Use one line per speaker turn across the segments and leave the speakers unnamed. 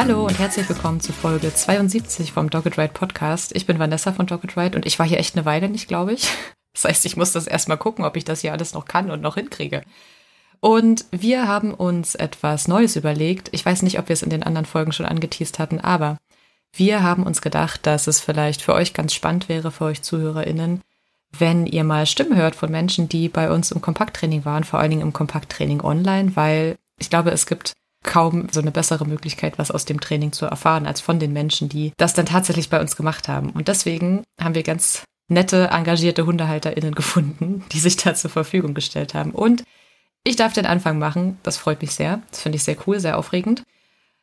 Hallo und herzlich willkommen zu Folge 72 vom Dogged Ride Podcast. Ich bin Vanessa von Dogged Ride und ich war hier echt eine Weile nicht, glaube ich. Das heißt, ich muss das erstmal gucken, ob ich das hier alles noch kann und noch hinkriege. Und wir haben uns etwas Neues überlegt. Ich weiß nicht, ob wir es in den anderen Folgen schon angeteased hatten, aber wir haben uns gedacht, dass es vielleicht für euch ganz spannend wäre, für euch ZuhörerInnen, wenn ihr mal Stimmen hört von Menschen, die bei uns im Kompakttraining waren, vor allen Dingen im Kompakttraining online, weil ich glaube, es gibt kaum so eine bessere Möglichkeit, was aus dem Training zu erfahren, als von den Menschen, die das dann tatsächlich bei uns gemacht haben. Und deswegen haben wir ganz nette, engagierte HundehalterInnen gefunden, die sich da zur Verfügung gestellt haben. Und ich darf den Anfang machen. Das freut mich sehr. Das finde ich sehr cool, sehr aufregend.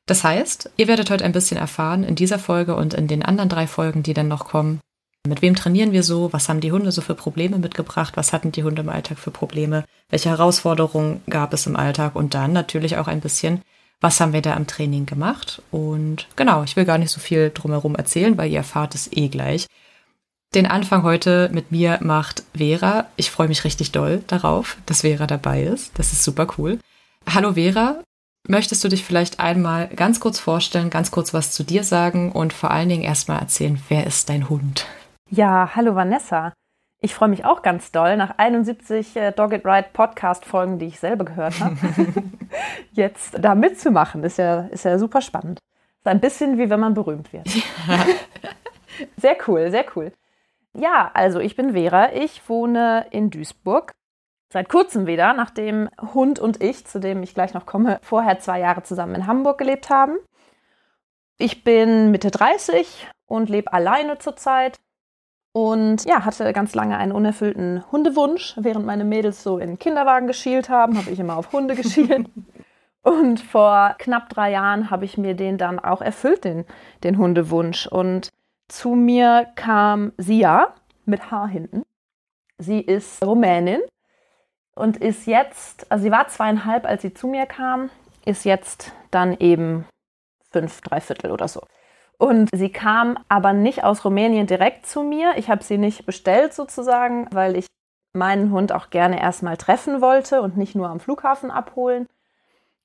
Das heißt, ihr werdet heute ein bisschen erfahren in dieser Folge und in den anderen drei Folgen, die dann noch kommen. Mit wem trainieren wir so? Was haben die Hunde so für Probleme mitgebracht? Was hatten die Hunde im Alltag für Probleme? Welche Herausforderungen gab es im Alltag? Und dann natürlich auch ein bisschen, was haben wir da im Training gemacht? Und genau, ich will gar nicht so viel drumherum erzählen, weil ihr erfahrt es eh gleich. Den Anfang heute mit mir macht Vera. Ich freue mich richtig doll darauf, dass Vera dabei ist. Das ist super cool. Hallo Vera, möchtest du dich vielleicht einmal ganz kurz vorstellen, ganz kurz was zu dir sagen und vor allen Dingen erstmal erzählen, wer ist dein Hund?
Ja, hallo Vanessa. Ich freue mich auch ganz doll nach 71 äh, Dog It Right Podcast Folgen, die ich selber gehört habe, jetzt da mitzumachen. Ist ja, ist ja super spannend. Ist ein bisschen wie wenn man berühmt wird. Ja. sehr cool, sehr cool. Ja, also ich bin Vera. Ich wohne in Duisburg. Seit kurzem wieder, nachdem Hund und ich, zu dem ich gleich noch komme, vorher zwei Jahre zusammen in Hamburg gelebt haben. Ich bin Mitte 30 und lebe alleine zurzeit. Und ja, hatte ganz lange einen unerfüllten Hundewunsch. Während meine Mädels so in Kinderwagen geschielt haben, habe ich immer auf Hunde geschielt. Und vor knapp drei Jahren habe ich mir den dann auch erfüllt, den, den Hundewunsch. Und zu mir kam Sia mit Haar hinten. Sie ist Rumänin und ist jetzt, also sie war zweieinhalb, als sie zu mir kam, ist jetzt dann eben fünf, drei Viertel oder so. Und sie kam aber nicht aus Rumänien direkt zu mir. Ich habe sie nicht bestellt sozusagen, weil ich meinen Hund auch gerne erstmal treffen wollte und nicht nur am Flughafen abholen.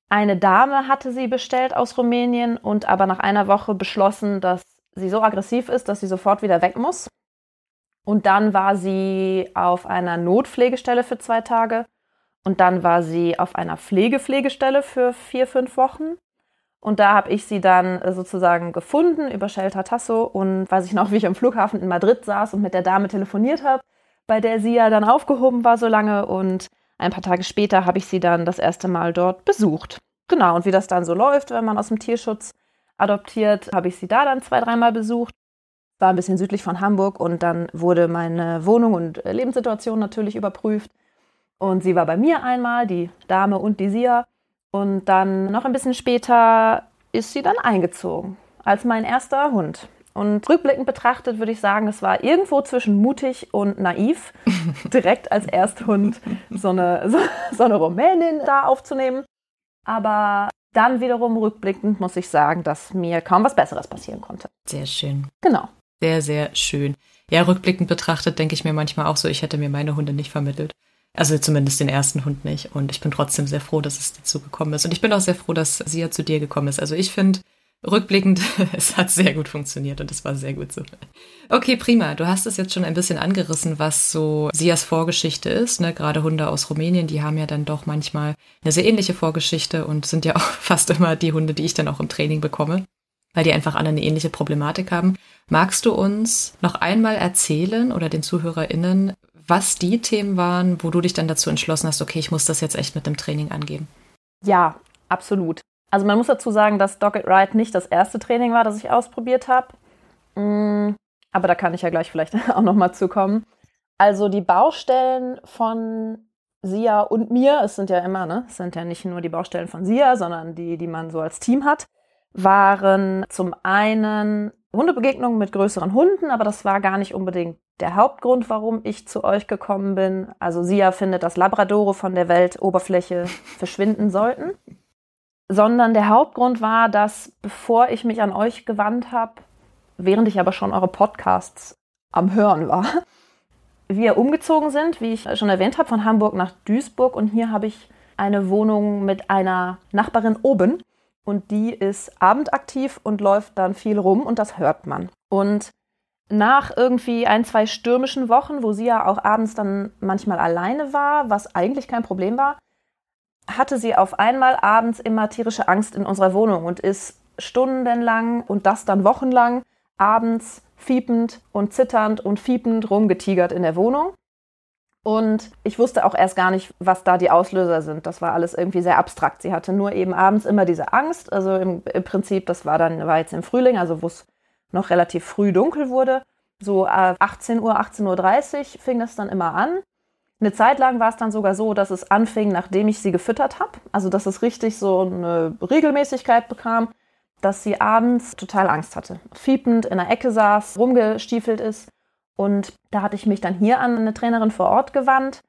Eine Dame hatte sie bestellt aus Rumänien und aber nach einer Woche beschlossen, dass sie so aggressiv ist, dass sie sofort wieder weg muss. Und dann war sie auf einer Notpflegestelle für zwei Tage. Und dann war sie auf einer Pflegepflegestelle für vier, fünf Wochen. Und da habe ich sie dann äh, sozusagen gefunden über Shelter Tasso und weiß ich noch, wie ich am Flughafen in Madrid saß und mit der Dame telefoniert habe, bei der sie ja dann aufgehoben war so lange. Und ein paar Tage später habe ich sie dann das erste Mal dort besucht. Genau, und wie das dann so läuft, wenn man aus dem Tierschutz adoptiert, habe ich sie da dann zwei, dreimal besucht. War ein bisschen südlich von Hamburg und dann wurde meine Wohnung und äh, Lebenssituation natürlich überprüft. Und sie war bei mir einmal, die Dame und die Sia. Und dann noch ein bisschen später ist sie dann eingezogen als mein erster Hund. Und rückblickend betrachtet würde ich sagen, es war irgendwo zwischen mutig und naiv, direkt als Ersthund so eine, so, so eine Rumänin da aufzunehmen. Aber dann wiederum rückblickend muss ich sagen, dass mir kaum was Besseres passieren konnte.
Sehr schön.
Genau.
Sehr, sehr schön. Ja, rückblickend betrachtet denke ich mir manchmal auch so, ich hätte mir meine Hunde nicht vermittelt. Also zumindest den ersten Hund nicht. Und ich bin trotzdem sehr froh, dass es dazu gekommen ist. Und ich bin auch sehr froh, dass sie ja zu dir gekommen ist. Also ich finde, rückblickend, es hat sehr gut funktioniert und es war sehr gut so. Okay, prima. Du hast es jetzt schon ein bisschen angerissen, was so Sias Vorgeschichte ist. Ne? Gerade Hunde aus Rumänien, die haben ja dann doch manchmal eine sehr ähnliche Vorgeschichte und sind ja auch fast immer die Hunde, die ich dann auch im Training bekomme, weil die einfach alle eine ähnliche Problematik haben. Magst du uns noch einmal erzählen oder den ZuhörerInnen, was die Themen waren, wo du dich dann dazu entschlossen hast, okay, ich muss das jetzt echt mit dem Training angehen.
Ja, absolut. Also man muss dazu sagen, dass It Right nicht das erste Training war, das ich ausprobiert habe. Mm, aber da kann ich ja gleich vielleicht auch nochmal zukommen. Also die Baustellen von Sia und mir, es sind ja immer, ne, es sind ja nicht nur die Baustellen von Sia, sondern die, die man so als Team hat, waren zum einen Hundebegegnungen mit größeren Hunden, aber das war gar nicht unbedingt der Hauptgrund, warum ich zu euch gekommen bin. Also Sia findet, dass Labradore von der Weltoberfläche verschwinden sollten. Sondern der Hauptgrund war, dass bevor ich mich an euch gewandt habe, während ich aber schon eure Podcasts am Hören war, wir umgezogen sind, wie ich schon erwähnt habe, von Hamburg nach Duisburg. Und hier habe ich eine Wohnung mit einer Nachbarin oben. Und die ist abendaktiv und läuft dann viel rum und das hört man. Und nach irgendwie ein, zwei stürmischen Wochen, wo sie ja auch abends dann manchmal alleine war, was eigentlich kein Problem war, hatte sie auf einmal abends immer tierische Angst in unserer Wohnung und ist stundenlang und das dann wochenlang abends fiepend und zitternd und fiepend rumgetigert in der Wohnung. Und ich wusste auch erst gar nicht, was da die Auslöser sind. Das war alles irgendwie sehr abstrakt. Sie hatte nur eben abends immer diese Angst. Also im, im Prinzip, das war dann, war jetzt im Frühling, also wo es noch relativ früh dunkel wurde. So 18 äh, Uhr, 18.30 Uhr fing das dann immer an. Eine Zeit lang war es dann sogar so, dass es anfing, nachdem ich sie gefüttert habe. Also dass es richtig so eine Regelmäßigkeit bekam, dass sie abends total Angst hatte. Fiepend in der Ecke saß, rumgestiefelt ist. Und da hatte ich mich dann hier an eine Trainerin vor Ort gewandt,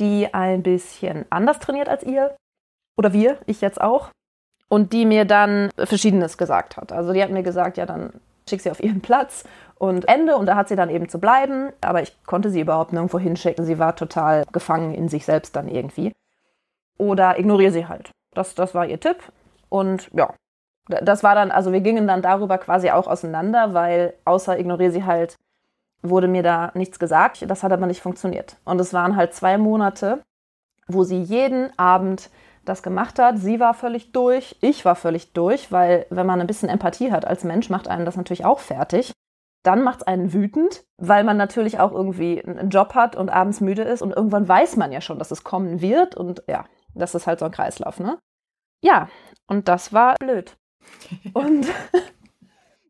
die ein bisschen anders trainiert als ihr. Oder wir, ich jetzt auch. Und die mir dann Verschiedenes gesagt hat. Also die hat mir gesagt, ja, dann schick sie auf ihren Platz und Ende. Und da hat sie dann eben zu bleiben. Aber ich konnte sie überhaupt nirgendwo hinschicken. Sie war total gefangen in sich selbst dann irgendwie. Oder ignoriere sie halt. Das, das war ihr Tipp. Und ja, das war dann, also wir gingen dann darüber quasi auch auseinander, weil außer ignoriere sie halt, wurde mir da nichts gesagt. Das hat aber nicht funktioniert. Und es waren halt zwei Monate, wo sie jeden Abend das gemacht hat. Sie war völlig durch, ich war völlig durch, weil wenn man ein bisschen Empathie hat als Mensch, macht einen das natürlich auch fertig. Dann macht es einen wütend, weil man natürlich auch irgendwie einen Job hat und abends müde ist und irgendwann weiß man ja schon, dass es kommen wird und ja, das ist halt so ein Kreislauf, ne? Ja, und das war blöd. Und,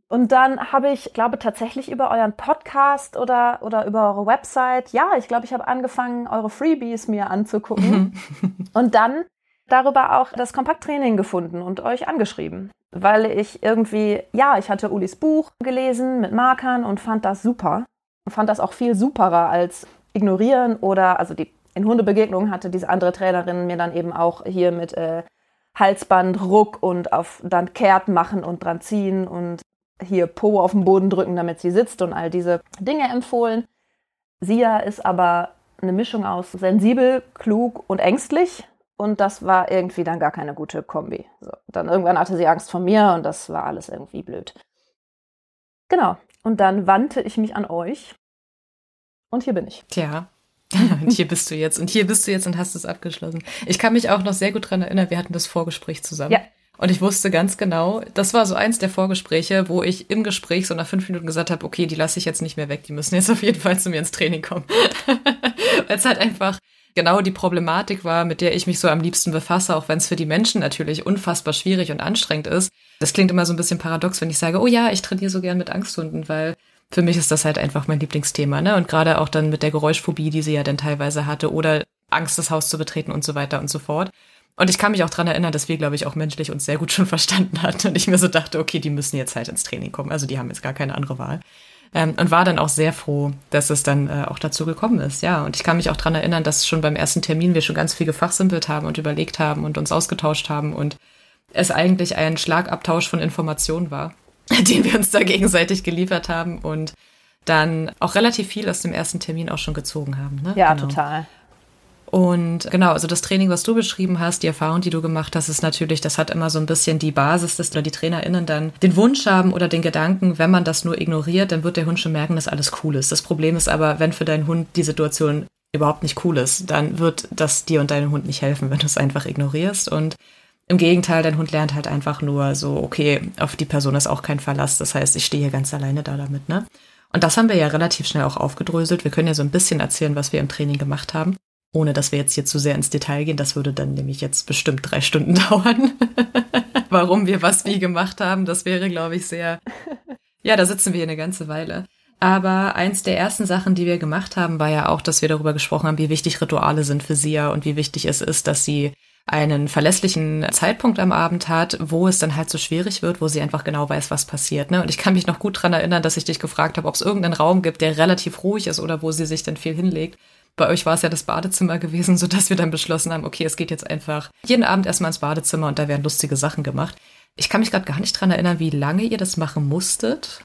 und dann habe ich, glaube tatsächlich über euren Podcast oder, oder über eure Website, ja, ich glaube, ich habe angefangen, eure Freebies mir anzugucken. und dann darüber auch das Kompakttraining gefunden und euch angeschrieben, weil ich irgendwie, ja, ich hatte Ulis Buch gelesen mit Markern und fand das super und fand das auch viel superer als ignorieren oder, also die in Hundebegegnungen hatte diese andere Trainerin mir dann eben auch hier mit äh, Halsband, Ruck und auf dann kehrt machen und dran ziehen und hier Po auf den Boden drücken, damit sie sitzt und all diese Dinge empfohlen. Sia ist aber eine Mischung aus sensibel, klug und ängstlich. Und das war irgendwie dann gar keine gute Kombi. So, dann irgendwann hatte sie Angst vor mir und das war alles irgendwie blöd. Genau. Und dann wandte ich mich an euch. Und hier bin ich.
Tja. und hier bist du jetzt. Und hier bist du jetzt und hast es abgeschlossen. Ich kann mich auch noch sehr gut dran erinnern, wir hatten das Vorgespräch zusammen. Ja. Und ich wusste ganz genau, das war so eins der Vorgespräche, wo ich im Gespräch so nach fünf Minuten gesagt habe, okay, die lasse ich jetzt nicht mehr weg, die müssen jetzt auf jeden Fall zu mir ins Training kommen. Weil es halt einfach genau die Problematik war, mit der ich mich so am liebsten befasse, auch wenn es für die Menschen natürlich unfassbar schwierig und anstrengend ist. Das klingt immer so ein bisschen paradox, wenn ich sage, oh ja, ich trainiere so gern mit Angsthunden, weil für mich ist das halt einfach mein Lieblingsthema, ne? Und gerade auch dann mit der Geräuschphobie, die sie ja dann teilweise hatte, oder Angst, das Haus zu betreten und so weiter und so fort. Und ich kann mich auch dran erinnern, dass wir, glaube ich, auch menschlich uns sehr gut schon verstanden hatten und ich mir so dachte, okay, die müssen jetzt halt ins Training kommen. Also die haben jetzt gar keine andere Wahl. Ähm, und war dann auch sehr froh, dass es dann äh, auch dazu gekommen ist. Ja, und ich kann mich auch dran erinnern, dass schon beim ersten Termin wir schon ganz viel gefachsimpelt haben und überlegt haben und uns ausgetauscht haben und es eigentlich ein Schlagabtausch von Informationen war, den wir uns da gegenseitig geliefert haben und dann auch relativ viel aus dem ersten Termin auch schon gezogen haben. Ne?
Ja, genau. total.
Und genau, also das Training, was du beschrieben hast, die Erfahrung, die du gemacht hast, ist natürlich, das hat immer so ein bisschen die Basis, dass die TrainerInnen dann den Wunsch haben oder den Gedanken, wenn man das nur ignoriert, dann wird der Hund schon merken, dass alles cool ist. Das Problem ist aber, wenn für deinen Hund die Situation überhaupt nicht cool ist, dann wird das dir und deinem Hund nicht helfen, wenn du es einfach ignorierst. Und im Gegenteil, dein Hund lernt halt einfach nur so, okay, auf die Person ist auch kein Verlass. Das heißt, ich stehe hier ganz alleine da damit, ne? Und das haben wir ja relativ schnell auch aufgedröselt. Wir können ja so ein bisschen erzählen, was wir im Training gemacht haben ohne dass wir jetzt hier zu sehr ins Detail gehen. Das würde dann nämlich jetzt bestimmt drei Stunden dauern. Warum wir was wie gemacht haben, das wäre, glaube ich, sehr. Ja, da sitzen wir hier eine ganze Weile. Aber eins der ersten Sachen, die wir gemacht haben, war ja auch, dass wir darüber gesprochen haben, wie wichtig Rituale sind für Sia und wie wichtig es ist, dass sie einen verlässlichen Zeitpunkt am Abend hat, wo es dann halt so schwierig wird, wo sie einfach genau weiß, was passiert. Ne? Und ich kann mich noch gut dran erinnern, dass ich dich gefragt habe, ob es irgendeinen Raum gibt, der relativ ruhig ist oder wo sie sich dann viel hinlegt. Bei euch war es ja das Badezimmer gewesen, so dass wir dann beschlossen haben, okay, es geht jetzt einfach jeden Abend erstmal ins Badezimmer und da werden lustige Sachen gemacht. Ich kann mich gerade gar nicht dran erinnern, wie lange ihr das machen musstet.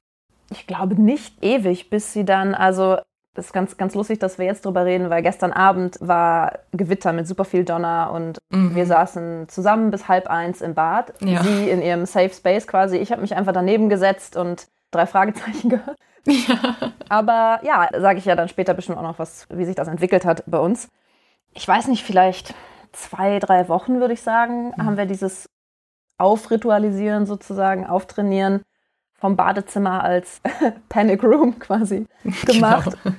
Ich glaube nicht ewig, bis sie dann, also das ist ganz, ganz lustig, dass wir jetzt drüber reden, weil gestern Abend war Gewitter mit super viel Donner und mhm. wir saßen zusammen bis halb eins im Bad. Ja. Sie in ihrem Safe Space quasi. Ich habe mich einfach daneben gesetzt und drei Fragezeichen gehört. Ja. Aber ja, sage ich ja dann später bestimmt auch noch was, wie sich das entwickelt hat bei uns. Ich weiß nicht, vielleicht zwei, drei Wochen würde ich sagen, mhm. haben wir dieses Aufritualisieren sozusagen, Auftrainieren vom Badezimmer als Panic Room quasi gemacht. Genau.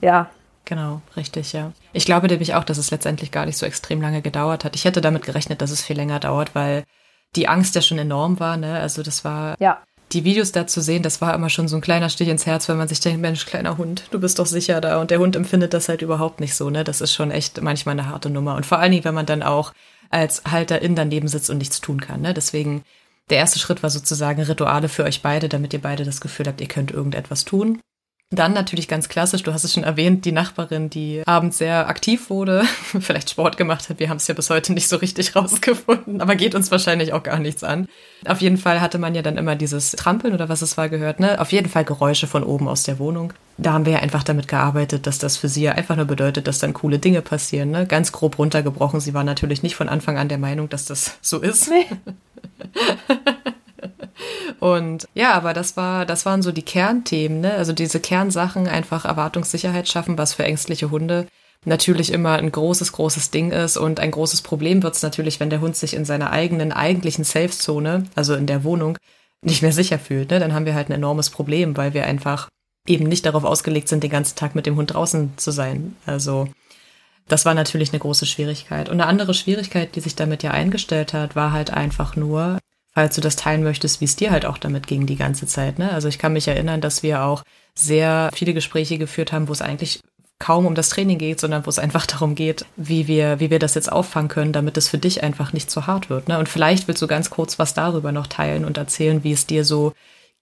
Ja.
Genau, richtig, ja. Ich glaube nämlich auch, dass es letztendlich gar nicht so extrem lange gedauert hat. Ich hätte damit gerechnet, dass es viel länger dauert, weil die Angst ja schon enorm war, ne? Also das war ja. Die Videos da zu sehen, das war immer schon so ein kleiner Stich ins Herz, wenn man sich denkt, Mensch, kleiner Hund, du bist doch sicher da. Und der Hund empfindet das halt überhaupt nicht so, ne? Das ist schon echt manchmal eine harte Nummer. Und vor allen Dingen, wenn man dann auch als Halterin daneben sitzt und nichts tun kann, ne? Deswegen der erste Schritt war sozusagen Rituale für euch beide, damit ihr beide das Gefühl habt, ihr könnt irgendetwas tun. Dann natürlich ganz klassisch, du hast es schon erwähnt, die Nachbarin, die abends sehr aktiv wurde, vielleicht Sport gemacht hat. Wir haben es ja bis heute nicht so richtig rausgefunden, aber geht uns wahrscheinlich auch gar nichts an. Auf jeden Fall hatte man ja dann immer dieses Trampeln oder was es war gehört, ne? Auf jeden Fall Geräusche von oben aus der Wohnung. Da haben wir ja einfach damit gearbeitet, dass das für sie ja einfach nur bedeutet, dass dann coole Dinge passieren, ne? Ganz grob runtergebrochen. Sie war natürlich nicht von Anfang an der Meinung, dass das so ist. Nee. Und ja, aber das war, das waren so die Kernthemen, ne? Also diese Kernsachen, einfach Erwartungssicherheit schaffen, was für ängstliche Hunde natürlich immer ein großes, großes Ding ist. Und ein großes Problem wird es natürlich, wenn der Hund sich in seiner eigenen, eigentlichen Safe-Zone, also in der Wohnung, nicht mehr sicher fühlt. Ne? Dann haben wir halt ein enormes Problem, weil wir einfach eben nicht darauf ausgelegt sind, den ganzen Tag mit dem Hund draußen zu sein. Also das war natürlich eine große Schwierigkeit. Und eine andere Schwierigkeit, die sich damit ja eingestellt hat, war halt einfach nur, falls du das teilen möchtest, wie es dir halt auch damit ging die ganze Zeit. Ne? Also ich kann mich erinnern, dass wir auch sehr viele Gespräche geführt haben, wo es eigentlich kaum um das Training geht, sondern wo es einfach darum geht, wie wir, wie wir das jetzt auffangen können, damit es für dich einfach nicht zu hart wird. Ne? Und vielleicht willst du ganz kurz was darüber noch teilen und erzählen, wie es dir so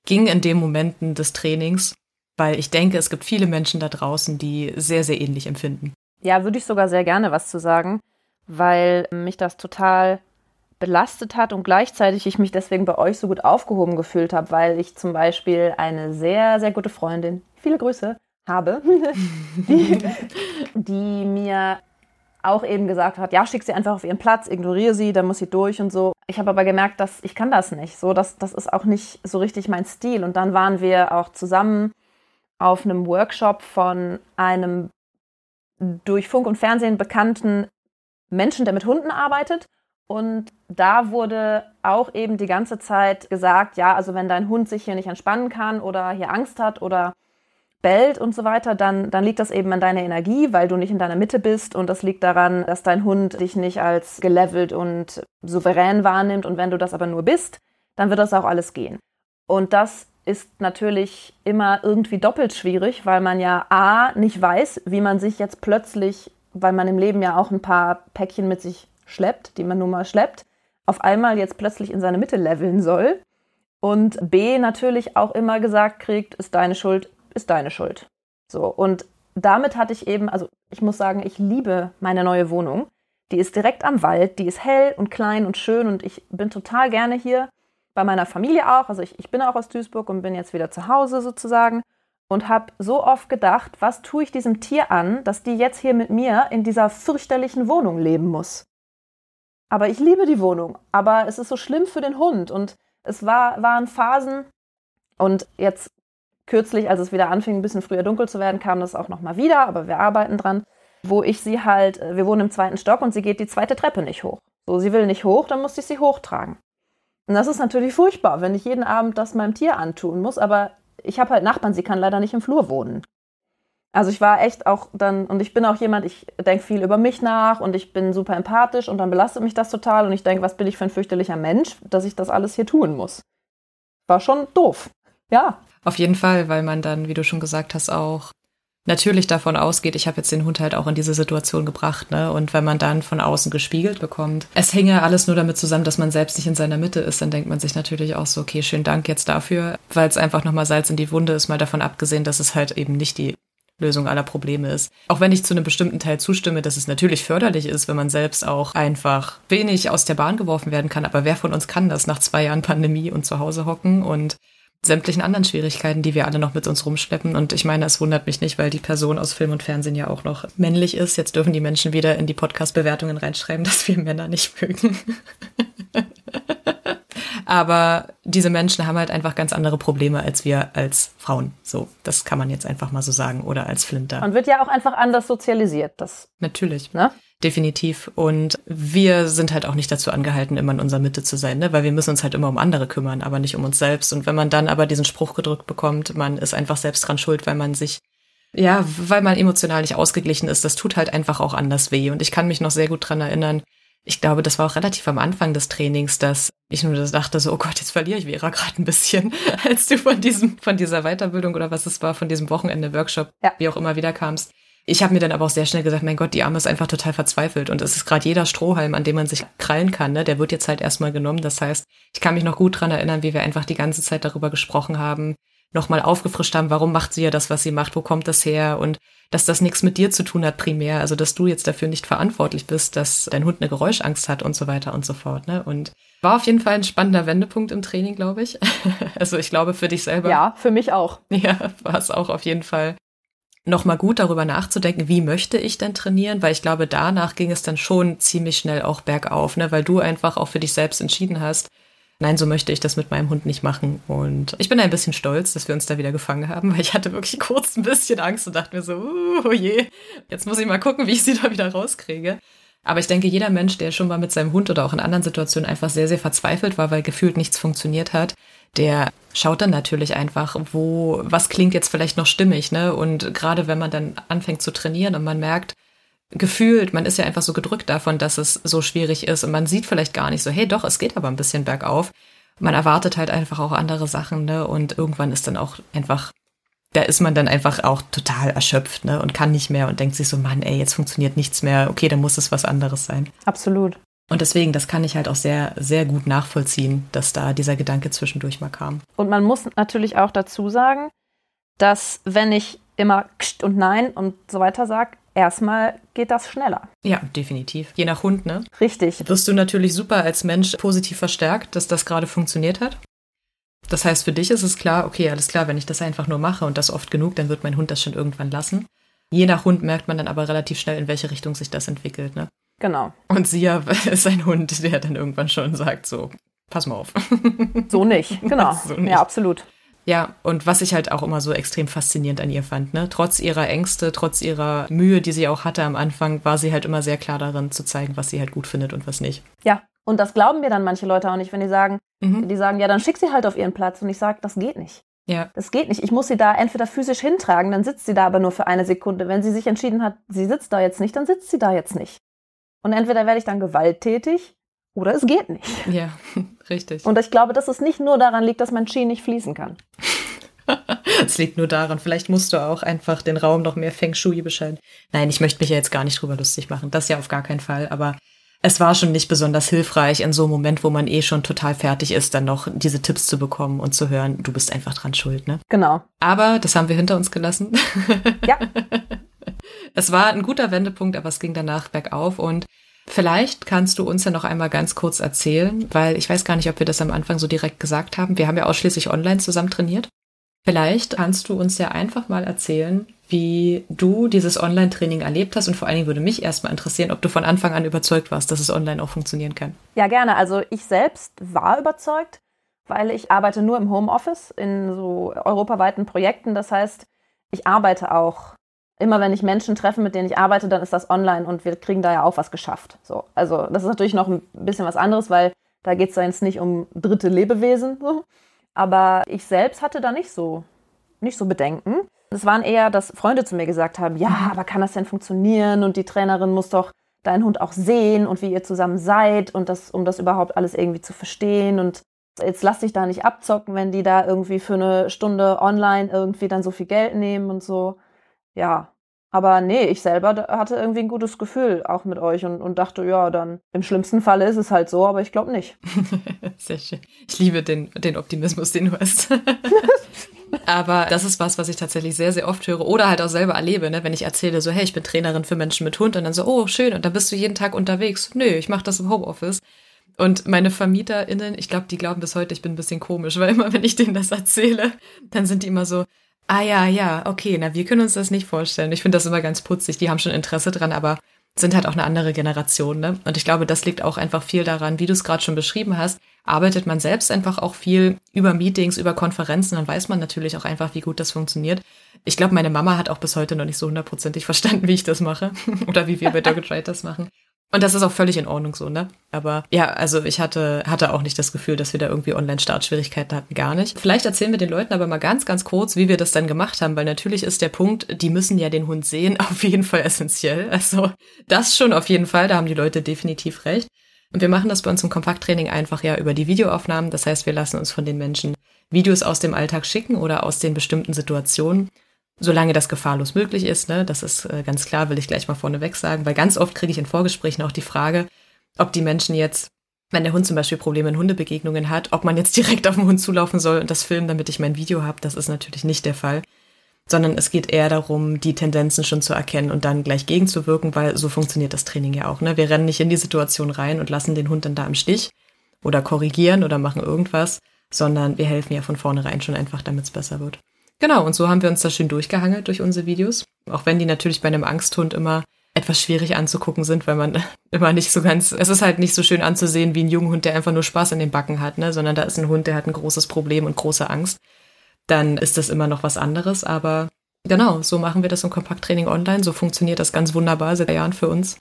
ging in den Momenten des Trainings, weil ich denke, es gibt viele Menschen da draußen, die sehr, sehr ähnlich empfinden.
Ja, würde ich sogar sehr gerne was zu sagen, weil mich das total belastet hat und gleichzeitig ich mich deswegen bei euch so gut aufgehoben gefühlt habe, weil ich zum Beispiel eine sehr, sehr gute Freundin, viele Grüße, habe, die, die mir auch eben gesagt hat, ja, schick sie einfach auf ihren Platz, ignoriere sie, dann muss sie durch und so. Ich habe aber gemerkt, dass ich kann das nicht. So, das, das ist auch nicht so richtig mein Stil. Und dann waren wir auch zusammen auf einem Workshop von einem durch Funk und Fernsehen bekannten Menschen, der mit Hunden arbeitet. Und da wurde auch eben die ganze Zeit gesagt, ja, also wenn dein Hund sich hier nicht entspannen kann oder hier Angst hat oder bellt und so weiter, dann, dann liegt das eben an deiner Energie, weil du nicht in deiner Mitte bist und das liegt daran, dass dein Hund dich nicht als gelevelt und souverän wahrnimmt und wenn du das aber nur bist, dann wird das auch alles gehen. Und das ist natürlich immer irgendwie doppelt schwierig, weil man ja A nicht weiß, wie man sich jetzt plötzlich, weil man im Leben ja auch ein paar Päckchen mit sich schleppt, die man nun mal schleppt, auf einmal jetzt plötzlich in seine Mitte leveln soll. Und B natürlich auch immer gesagt kriegt, ist deine Schuld, ist deine Schuld. So, und damit hatte ich eben, also ich muss sagen, ich liebe meine neue Wohnung. Die ist direkt am Wald, die ist hell und klein und schön und ich bin total gerne hier. Bei meiner Familie auch. Also ich, ich bin auch aus Duisburg und bin jetzt wieder zu Hause sozusagen und habe so oft gedacht, was tue ich diesem Tier an, dass die jetzt hier mit mir in dieser fürchterlichen Wohnung leben muss. Aber ich liebe die Wohnung. Aber es ist so schlimm für den Hund. Und es war, waren Phasen. Und jetzt kürzlich, als es wieder anfing, ein bisschen früher dunkel zu werden, kam das auch nochmal wieder. Aber wir arbeiten dran. Wo ich sie halt, äh, wir wohnen im zweiten Stock und sie geht die zweite Treppe nicht hoch. So, sie will nicht hoch, dann muss ich sie hochtragen. Und das ist natürlich furchtbar, wenn ich jeden Abend das meinem Tier antun muss. Aber ich habe halt Nachbarn, sie kann leider nicht im Flur wohnen. Also ich war echt auch dann, und ich bin auch jemand, ich denke viel über mich nach und ich bin super empathisch und dann belastet mich das total und ich denke, was bin ich für ein fürchterlicher Mensch, dass ich das alles hier tun muss. War schon doof. Ja.
Auf jeden Fall, weil man dann, wie du schon gesagt hast, auch natürlich davon ausgeht, ich habe jetzt den Hund halt auch in diese Situation gebracht, ne? Und wenn man dann von außen gespiegelt bekommt, es hänge alles nur damit zusammen, dass man selbst nicht in seiner Mitte ist, dann denkt man sich natürlich auch so, okay, schönen Dank jetzt dafür, weil es einfach nochmal Salz in die Wunde ist, mal davon abgesehen, dass es halt eben nicht die Lösung aller Probleme ist. Auch wenn ich zu einem bestimmten Teil zustimme, dass es natürlich förderlich ist, wenn man selbst auch einfach wenig aus der Bahn geworfen werden kann. Aber wer von uns kann das nach zwei Jahren Pandemie und zu Hause hocken und sämtlichen anderen Schwierigkeiten, die wir alle noch mit uns rumschleppen. Und ich meine, es wundert mich nicht, weil die Person aus Film und Fernsehen ja auch noch männlich ist. Jetzt dürfen die Menschen wieder in die Podcast-Bewertungen reinschreiben, dass wir Männer nicht mögen. Aber diese Menschen haben halt einfach ganz andere Probleme als wir als Frauen. So, das kann man jetzt einfach mal so sagen. Oder als Flinter.
Man wird ja auch einfach anders sozialisiert. Das,
Natürlich. Ne? Definitiv. Und wir sind halt auch nicht dazu angehalten, immer in unserer Mitte zu sein, ne? weil wir müssen uns halt immer um andere kümmern, aber nicht um uns selbst. Und wenn man dann aber diesen Spruch gedrückt bekommt, man ist einfach selbst dran schuld, weil man sich ja, weil man emotional nicht ausgeglichen ist, das tut halt einfach auch anders weh. Und ich kann mich noch sehr gut dran erinnern, ich glaube, das war auch relativ am Anfang des Trainings, dass ich nur dachte so, oh Gott, jetzt verliere ich Vera gerade ein bisschen, als du von diesem, von dieser Weiterbildung oder was es war, von diesem Wochenende Workshop, ja. wie auch immer wieder kamst. Ich habe mir dann aber auch sehr schnell gesagt, mein Gott, die Arme ist einfach total verzweifelt und es ist gerade jeder Strohhalm, an dem man sich krallen kann, ne, der wird jetzt halt erstmal genommen. Das heißt, ich kann mich noch gut dran erinnern, wie wir einfach die ganze Zeit darüber gesprochen haben, nochmal aufgefrischt haben, warum macht sie ja das, was sie macht, wo kommt das her und dass das nichts mit dir zu tun hat primär, also dass du jetzt dafür nicht verantwortlich bist, dass dein Hund eine Geräuschangst hat und so weiter und so fort. Ne? Und war auf jeden Fall ein spannender Wendepunkt im Training, glaube ich. also ich glaube für dich selber.
Ja, für mich auch.
Ja, war es auch auf jeden Fall nochmal gut darüber nachzudenken, wie möchte ich denn trainieren, weil ich glaube, danach ging es dann schon ziemlich schnell auch bergauf, ne, weil du einfach auch für dich selbst entschieden hast, nein, so möchte ich das mit meinem Hund nicht machen. Und ich bin ein bisschen stolz, dass wir uns da wieder gefangen haben, weil ich hatte wirklich kurz ein bisschen Angst und dachte mir so, uh, oh je, jetzt muss ich mal gucken, wie ich sie da wieder rauskriege. Aber ich denke, jeder Mensch, der schon mal mit seinem Hund oder auch in anderen Situationen einfach sehr, sehr verzweifelt war, weil gefühlt nichts funktioniert hat, der schaut dann natürlich einfach, wo, was klingt jetzt vielleicht noch stimmig, ne? Und gerade wenn man dann anfängt zu trainieren und man merkt, gefühlt, man ist ja einfach so gedrückt davon, dass es so schwierig ist und man sieht vielleicht gar nicht so, hey doch, es geht aber ein bisschen bergauf. Man erwartet halt einfach auch andere Sachen, ne? Und irgendwann ist dann auch einfach, da ist man dann einfach auch total erschöpft, ne? Und kann nicht mehr und denkt sich so, Mann, ey, jetzt funktioniert nichts mehr, okay, dann muss es was anderes sein.
Absolut.
Und deswegen, das kann ich halt auch sehr, sehr gut nachvollziehen, dass da dieser Gedanke zwischendurch mal kam.
Und man muss natürlich auch dazu sagen, dass wenn ich immer Kst und Nein und so weiter sage, erstmal geht das schneller.
Ja, definitiv. Je nach Hund, ne?
Richtig.
Wirst du natürlich super als Mensch positiv verstärkt, dass das gerade funktioniert hat. Das heißt, für dich ist es klar, okay, alles klar, wenn ich das einfach nur mache und das oft genug, dann wird mein Hund das schon irgendwann lassen. Je nach Hund merkt man dann aber relativ schnell, in welche Richtung sich das entwickelt, ne?
Genau.
Und Sia ist ein Hund, der dann irgendwann schon sagt, so, pass mal auf.
So nicht, genau. so nicht. Ja, absolut.
Ja, und was ich halt auch immer so extrem faszinierend an ihr fand, ne? Trotz ihrer Ängste, trotz ihrer Mühe, die sie auch hatte am Anfang, war sie halt immer sehr klar darin zu zeigen, was sie halt gut findet und was nicht.
Ja, und das glauben mir dann manche Leute auch nicht, wenn die sagen, mhm. die sagen, ja, dann schick sie halt auf ihren Platz. Und ich sage, das geht nicht.
Ja.
Das geht nicht. Ich muss sie da entweder physisch hintragen, dann sitzt sie da aber nur für eine Sekunde. Wenn sie sich entschieden hat, sie sitzt da jetzt nicht, dann sitzt sie da jetzt nicht. Und entweder werde ich dann gewalttätig oder es geht nicht.
Ja, richtig.
Und ich glaube, dass es nicht nur daran liegt, dass mein Ski nicht fließen kann.
Es liegt nur daran, vielleicht musst du auch einfach den Raum noch mehr Feng Shui bescheiden. Nein, ich möchte mich ja jetzt gar nicht drüber lustig machen. Das ja auf gar keinen Fall. Aber es war schon nicht besonders hilfreich in so einem Moment, wo man eh schon total fertig ist, dann noch diese Tipps zu bekommen und zu hören, du bist einfach dran schuld, ne?
Genau.
Aber das haben wir hinter uns gelassen.
Ja.
es war ein guter Wendepunkt, aber es ging danach bergauf und Vielleicht kannst du uns ja noch einmal ganz kurz erzählen, weil ich weiß gar nicht, ob wir das am Anfang so direkt gesagt haben. Wir haben ja ausschließlich online zusammen trainiert. Vielleicht kannst du uns ja einfach mal erzählen, wie du dieses Online-Training erlebt hast und vor allen Dingen würde mich erstmal interessieren, ob du von Anfang an überzeugt warst, dass es online auch funktionieren kann.
Ja, gerne. Also ich selbst war überzeugt, weil ich arbeite nur im Homeoffice in so europaweiten Projekten. Das heißt, ich arbeite auch immer wenn ich Menschen treffe, mit denen ich arbeite, dann ist das online und wir kriegen da ja auch was geschafft. So, also das ist natürlich noch ein bisschen was anderes, weil da geht es ja jetzt nicht um dritte Lebewesen. So. Aber ich selbst hatte da nicht so, nicht so Bedenken. Es waren eher, dass Freunde zu mir gesagt haben, ja, aber kann das denn funktionieren? Und die Trainerin muss doch deinen Hund auch sehen und wie ihr zusammen seid und das, um das überhaupt alles irgendwie zu verstehen. Und Jetzt lass dich da nicht abzocken, wenn die da irgendwie für eine Stunde online irgendwie dann so viel Geld nehmen und so. Ja, aber nee, ich selber hatte irgendwie ein gutes Gefühl auch mit euch und, und dachte, ja, dann im schlimmsten Falle ist es halt so, aber ich glaube nicht.
Sehr schön. Ich liebe den, den Optimismus, den du hast. aber das ist was, was ich tatsächlich sehr, sehr oft höre oder halt auch selber erlebe, ne? wenn ich erzähle, so, hey, ich bin Trainerin für Menschen mit Hund und dann so, oh, schön, und dann bist du jeden Tag unterwegs. Nö, ich mache das im Homeoffice. Und meine VermieterInnen, ich glaube, die glauben bis heute, ich bin ein bisschen komisch, weil immer, wenn ich denen das erzähle, dann sind die immer so, ah ja, ja, okay, na, wir können uns das nicht vorstellen. Ich finde das immer ganz putzig. Die haben schon Interesse dran, aber sind halt auch eine andere Generation, ne? Und ich glaube, das liegt auch einfach viel daran, wie du es gerade schon beschrieben hast, arbeitet man selbst einfach auch viel über Meetings, über Konferenzen, dann weiß man natürlich auch einfach, wie gut das funktioniert. Ich glaube, meine Mama hat auch bis heute noch nicht so hundertprozentig verstanden, wie ich das mache oder wie wir bei Dogged das machen. Und das ist auch völlig in Ordnung so, ne? Aber ja, also ich hatte, hatte auch nicht das Gefühl, dass wir da irgendwie Online-Startschwierigkeiten hatten, gar nicht. Vielleicht erzählen wir den Leuten aber mal ganz, ganz kurz, wie wir das dann gemacht haben, weil natürlich ist der Punkt, die müssen ja den Hund sehen, auf jeden Fall essentiell. Also das schon auf jeden Fall, da haben die Leute definitiv recht. Und wir machen das bei uns im Kompakttraining einfach ja über die Videoaufnahmen. Das heißt, wir lassen uns von den Menschen Videos aus dem Alltag schicken oder aus den bestimmten Situationen solange das gefahrlos möglich ist. Ne? Das ist äh, ganz klar, will ich gleich mal vorneweg sagen, weil ganz oft kriege ich in Vorgesprächen auch die Frage, ob die Menschen jetzt, wenn der Hund zum Beispiel Probleme in Hundebegegnungen hat, ob man jetzt direkt auf den Hund zulaufen soll und das filmen, damit ich mein Video habe. Das ist natürlich nicht der Fall. Sondern es geht eher darum, die Tendenzen schon zu erkennen und dann gleich gegenzuwirken, weil so funktioniert das Training ja auch. Ne? Wir rennen nicht in die Situation rein und lassen den Hund dann da im Stich oder korrigieren oder machen irgendwas, sondern wir helfen ja von vornherein schon einfach, damit es besser wird. Genau, und so haben wir uns da schön durchgehangelt durch unsere Videos. Auch wenn die natürlich bei einem Angsthund immer etwas schwierig anzugucken sind, weil man immer nicht so ganz, es ist halt nicht so schön anzusehen wie ein Junghund, der einfach nur Spaß an den Backen hat, ne, sondern da ist ein Hund, der hat ein großes Problem und große Angst. Dann ist das immer noch was anderes, aber genau, so machen wir das im Kompakttraining online. So funktioniert das ganz wunderbar seit Jahren für uns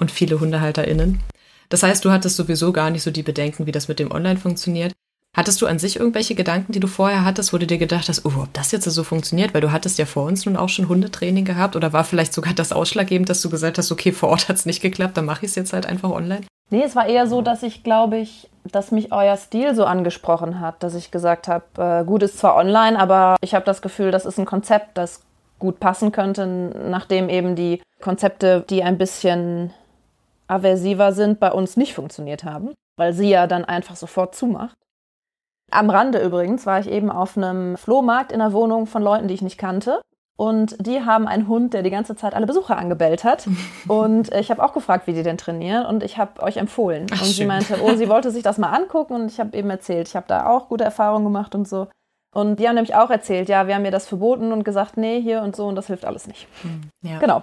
und viele HundehalterInnen. Das heißt, du hattest sowieso gar nicht so die Bedenken, wie das mit dem Online funktioniert. Hattest du an sich irgendwelche Gedanken, die du vorher hattest, wo du dir gedacht hast, oh, ob das jetzt so funktioniert? Weil du hattest ja vor uns nun auch schon Hundetraining gehabt oder war vielleicht sogar das ausschlaggebend, dass du gesagt hast, okay, vor Ort hat es nicht geklappt, dann mache ich es jetzt halt einfach online?
Nee, es war eher so, dass ich, glaube ich, dass mich euer Stil so angesprochen hat, dass ich gesagt habe, äh, gut ist zwar online, aber ich habe das Gefühl, das ist ein Konzept, das gut passen könnte, nachdem eben die Konzepte, die ein bisschen aversiver sind, bei uns nicht funktioniert haben, weil sie ja dann einfach sofort zumacht. Am Rande übrigens war ich eben auf einem Flohmarkt in der Wohnung von Leuten, die ich nicht kannte. Und die haben einen Hund, der die ganze Zeit alle Besucher angebellt hat. Und ich habe auch gefragt, wie die denn trainieren. Und ich habe euch empfohlen. Ach, und schön. sie meinte, oh, sie wollte sich das mal angucken. Und ich habe eben erzählt, ich habe da auch gute Erfahrungen gemacht und so. Und die haben nämlich auch erzählt, ja, wir haben mir das verboten und gesagt, nee, hier und so. Und das hilft alles nicht. Hm, ja. Genau.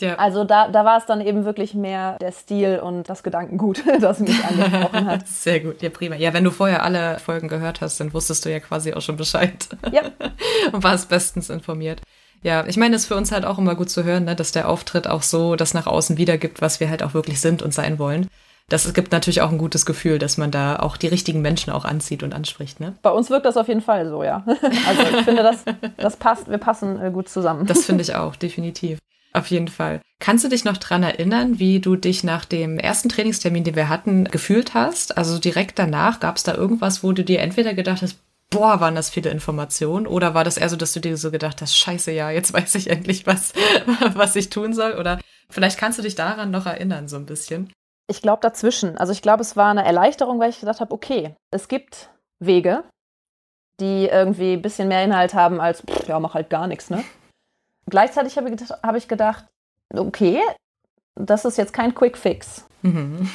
Ja. Also da, da war es dann eben wirklich mehr der Stil und das Gedankengut, das mich angesprochen hat.
Sehr gut, ja prima. Ja, wenn du vorher alle Folgen gehört hast, dann wusstest du ja quasi auch schon Bescheid. Ja. und warst bestens informiert. Ja, ich meine, es ist für uns halt auch immer gut zu hören, ne, dass der Auftritt auch so das nach außen wiedergibt, was wir halt auch wirklich sind und sein wollen. Das gibt natürlich auch ein gutes Gefühl, dass man da auch die richtigen Menschen auch anzieht und anspricht. Ne?
Bei uns wirkt das auf jeden Fall so, ja. Also ich finde, das, das passt, wir passen äh, gut zusammen.
Das finde ich auch, definitiv. Auf jeden Fall. Kannst du dich noch dran erinnern, wie du dich nach dem ersten Trainingstermin, den wir hatten, gefühlt hast? Also direkt danach, gab es da irgendwas, wo du dir entweder gedacht hast, boah, waren das viele Informationen? Oder war das eher so, dass du dir so gedacht hast, scheiße, ja, jetzt weiß ich endlich, was, was ich tun soll? Oder vielleicht kannst du dich daran noch erinnern, so ein bisschen.
Ich glaube dazwischen. Also ich glaube, es war eine Erleichterung, weil ich gedacht habe, okay, es gibt Wege, die irgendwie ein bisschen mehr Inhalt haben als, pff, ja, mach halt gar nichts, ne? Gleichzeitig habe ich, gedacht, ich gedacht, okay, das ist jetzt kein Quick Fix. Mhm.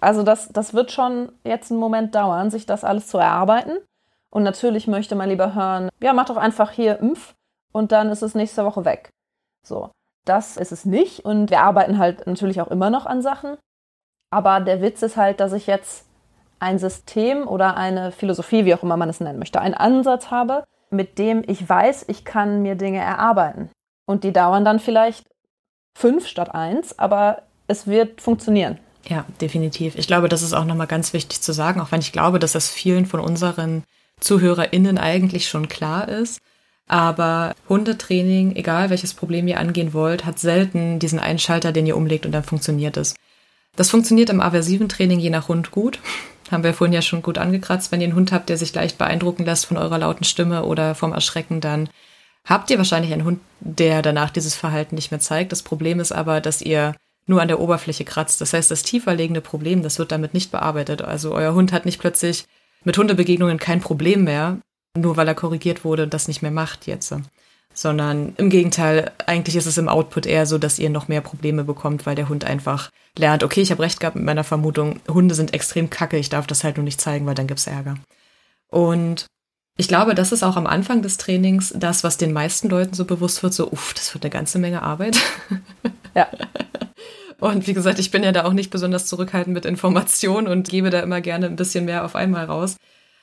Also das, das wird schon jetzt einen Moment dauern, sich das alles zu erarbeiten. Und natürlich möchte man lieber hören, ja, mach doch einfach hier Impf und dann ist es nächste Woche weg. So, das ist es nicht. Und wir arbeiten halt natürlich auch immer noch an Sachen. Aber der Witz ist halt, dass ich jetzt ein System oder eine Philosophie, wie auch immer man es nennen möchte, einen Ansatz habe, mit dem ich weiß, ich kann mir Dinge erarbeiten. Und die dauern dann vielleicht fünf statt eins, aber es wird funktionieren.
Ja, definitiv. Ich glaube, das ist auch nochmal ganz wichtig zu sagen, auch wenn ich glaube, dass das vielen von unseren ZuhörerInnen eigentlich schon klar ist. Aber Hundetraining, egal welches Problem ihr angehen wollt, hat selten diesen Einschalter, den ihr umlegt und dann funktioniert es. Das funktioniert im aversiven Training je nach Hund gut. Haben wir vorhin ja schon gut angekratzt. Wenn ihr einen Hund habt, der sich leicht beeindrucken lässt von eurer lauten Stimme oder vom Erschrecken, dann habt ihr wahrscheinlich einen Hund, der danach dieses Verhalten nicht mehr zeigt. Das Problem ist aber, dass ihr nur an der Oberfläche kratzt. Das heißt, das tiefer liegende Problem, das wird damit nicht bearbeitet. Also euer Hund hat nicht plötzlich mit Hundebegegnungen kein Problem mehr, nur weil er korrigiert wurde und das nicht mehr macht jetzt. Sondern im Gegenteil, eigentlich ist es im Output eher so, dass ihr noch mehr Probleme bekommt, weil der Hund einfach lernt, okay, ich habe recht gehabt mit meiner Vermutung, Hunde sind extrem kacke, ich darf das halt nur nicht zeigen, weil dann gibt's Ärger. Und ich glaube, das ist auch am Anfang des Trainings das, was den meisten Leuten so bewusst wird, so, uff, das wird eine ganze Menge Arbeit.
Ja.
Und wie gesagt, ich bin ja da auch nicht besonders zurückhaltend mit Informationen und gebe da immer gerne ein bisschen mehr auf einmal raus.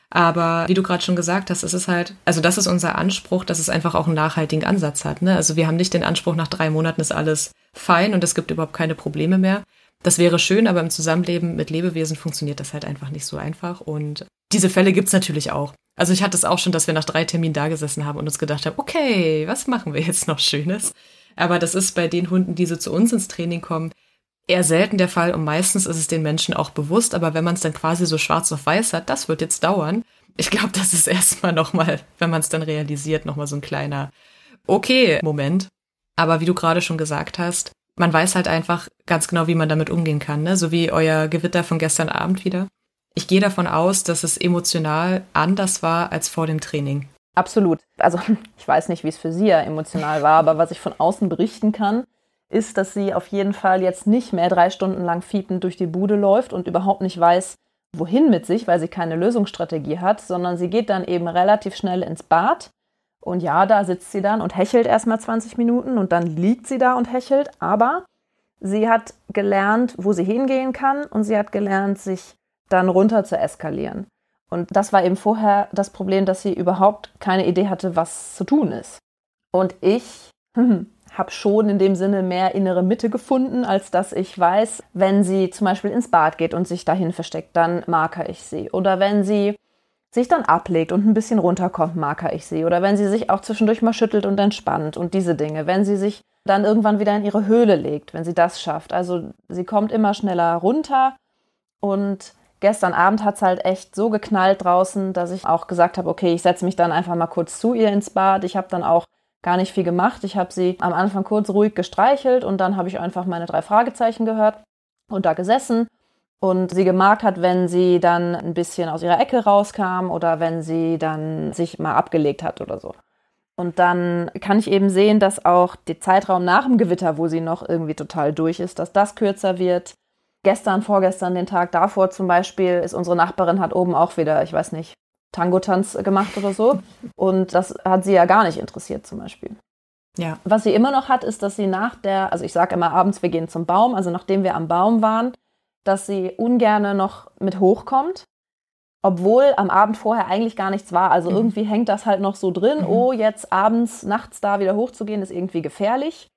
Aber wie du gerade schon gesagt hast, es ist halt, also das ist unser Anspruch, dass es einfach auch einen nachhaltigen Ansatz hat. Ne? Also wir haben nicht den Anspruch, nach drei Monaten ist alles fein und es gibt überhaupt keine Probleme mehr. Das wäre schön, aber im Zusammenleben mit Lebewesen funktioniert das halt einfach nicht so einfach. Und diese Fälle gibt's natürlich auch. Also ich hatte es auch schon, dass wir nach drei Terminen da gesessen haben und uns gedacht haben, okay, was machen wir jetzt noch Schönes? Aber das ist bei den Hunden, die so zu uns ins Training kommen, eher selten der Fall und meistens ist es den Menschen auch bewusst, aber wenn man es dann quasi so schwarz auf weiß hat, das wird jetzt dauern. Ich glaube, das ist erstmal nochmal, wenn man es dann realisiert, nochmal so ein kleiner okay Moment. Aber wie du gerade schon gesagt hast, man weiß halt einfach ganz genau, wie man damit umgehen kann, ne? So wie euer Gewitter von gestern Abend wieder. Ich gehe davon aus, dass es emotional anders war als vor dem Training.
Absolut. Also ich weiß nicht, wie es für sie ja emotional war, aber was ich von außen berichten kann, ist, dass sie auf jeden Fall jetzt nicht mehr drei Stunden lang fiepend durch die Bude läuft und überhaupt nicht weiß, wohin mit sich, weil sie keine Lösungsstrategie hat, sondern sie geht dann eben relativ schnell ins Bad. Und ja, da sitzt sie dann und hechelt erstmal 20 Minuten und dann liegt sie da und hechelt. Aber sie hat gelernt, wo sie hingehen kann und sie hat gelernt, sich dann runter zu eskalieren. Und das war eben vorher das Problem, dass sie überhaupt keine Idee hatte, was zu tun ist. Und ich habe schon in dem Sinne mehr innere Mitte gefunden, als dass ich weiß, wenn sie zum Beispiel ins Bad geht und sich dahin versteckt, dann marker ich sie. Oder wenn sie sich dann ablegt und ein bisschen runterkommt, marker ich sie. Oder wenn sie sich auch zwischendurch mal schüttelt und entspannt und diese Dinge. Wenn sie sich dann irgendwann wieder in ihre Höhle legt, wenn sie das schafft. Also sie kommt immer schneller runter und gestern Abend hat es halt echt so geknallt draußen, dass ich auch gesagt habe, okay, ich setze mich dann einfach mal kurz zu ihr ins Bad. Ich habe dann auch gar nicht viel gemacht. Ich habe sie am Anfang kurz ruhig gestreichelt und dann habe ich einfach meine drei Fragezeichen gehört und da gesessen und sie gemerkt hat, wenn sie dann ein bisschen aus ihrer Ecke rauskam oder wenn sie dann sich mal abgelegt hat oder so. Und dann kann ich eben sehen, dass auch der Zeitraum nach dem Gewitter, wo sie noch irgendwie total durch ist, dass das kürzer wird. Gestern, vorgestern, den Tag davor zum Beispiel, ist unsere Nachbarin hat oben auch wieder, ich weiß nicht, Tango-Tanz gemacht oder so. Und das hat sie ja gar nicht interessiert zum Beispiel.
Ja.
Was sie immer noch hat, ist, dass sie nach der, also ich sage immer abends, wir gehen zum Baum, also nachdem wir am Baum waren, dass sie ungerne noch mit hochkommt, obwohl am Abend vorher eigentlich gar nichts war. Also mhm. irgendwie hängt das halt noch so drin, mhm. oh, jetzt abends, nachts da wieder hochzugehen, ist irgendwie gefährlich.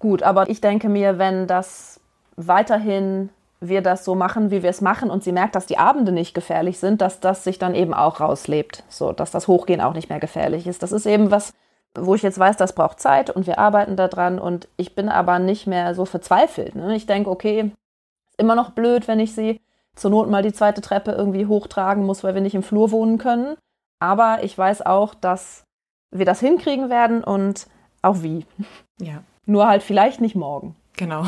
Gut, aber ich denke mir, wenn das weiterhin wir das so machen, wie wir es machen und sie merkt, dass die Abende nicht gefährlich sind, dass das sich dann eben auch rauslebt, so dass das Hochgehen auch nicht mehr gefährlich ist. Das ist eben was, wo ich jetzt weiß, das braucht Zeit und wir arbeiten daran und ich bin aber nicht mehr so verzweifelt. Ne? Ich denke, okay, ist immer noch blöd, wenn ich sie zur Not mal die zweite Treppe irgendwie hochtragen muss, weil wir nicht im Flur wohnen können. Aber ich weiß auch, dass wir das hinkriegen werden und auch wie.
Ja.
Nur halt vielleicht nicht morgen.
Genau.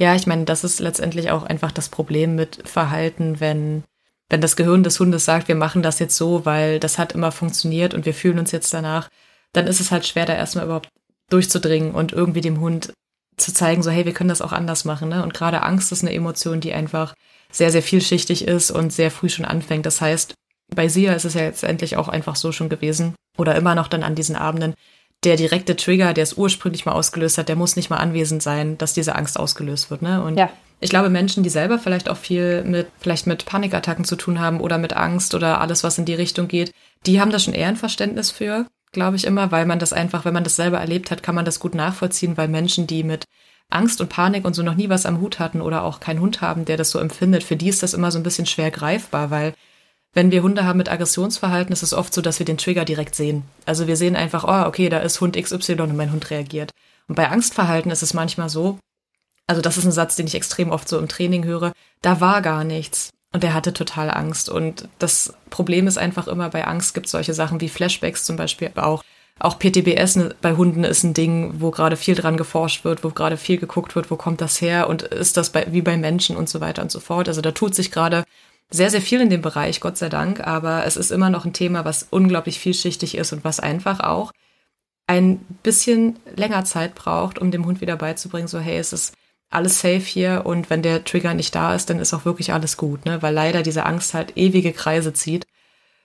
Ja, ich meine, das ist letztendlich auch einfach das Problem mit Verhalten, wenn, wenn das Gehirn des Hundes sagt, wir machen das jetzt so, weil das hat immer funktioniert und wir fühlen uns jetzt danach, dann ist es halt schwer, da erstmal überhaupt durchzudringen und irgendwie dem Hund zu zeigen, so, hey, wir können das auch anders machen. Ne? Und gerade Angst ist eine Emotion, die einfach sehr, sehr vielschichtig ist und sehr früh schon anfängt. Das heißt, bei Sia ist es ja letztendlich auch einfach so schon gewesen oder immer noch dann an diesen Abenden, der direkte Trigger, der es ursprünglich mal ausgelöst hat, der muss nicht mal anwesend sein, dass diese Angst ausgelöst wird. Ne? Und ja. ich glaube, Menschen, die selber vielleicht auch viel mit, vielleicht mit Panikattacken zu tun haben oder mit Angst oder alles, was in die Richtung geht, die haben da schon eher ein Verständnis für, glaube ich immer, weil man das einfach, wenn man das selber erlebt hat, kann man das gut nachvollziehen, weil Menschen, die mit Angst und Panik und so noch nie was am Hut hatten oder auch keinen Hund haben, der das so empfindet, für die ist das immer so ein bisschen schwer greifbar, weil wenn wir Hunde haben mit Aggressionsverhalten, ist es oft so, dass wir den Trigger direkt sehen. Also wir sehen einfach, oh, okay, da ist Hund XY und mein Hund reagiert. Und bei Angstverhalten ist es manchmal so, Also das ist ein Satz, den ich extrem oft so im Training höre. Da war gar nichts. Und er hatte total Angst. Und das Problem ist einfach immer, bei Angst gibt es solche Sachen wie Flashbacks zum Beispiel auch. Auch PTBS ne, bei Hunden ist ein Ding, wo gerade viel dran geforscht wird, wo gerade viel geguckt wird, wo kommt das her und ist das bei, wie bei Menschen und so weiter und so fort. Also da tut sich gerade sehr, sehr viel in dem Bereich, Gott sei Dank, aber es ist immer noch ein Thema, was unglaublich vielschichtig ist und was einfach auch ein bisschen länger Zeit braucht, um dem Hund wieder beizubringen, so hey, es ist alles safe hier und wenn der Trigger nicht da ist, dann ist auch wirklich alles gut, ne? Weil leider diese Angst halt ewige Kreise zieht.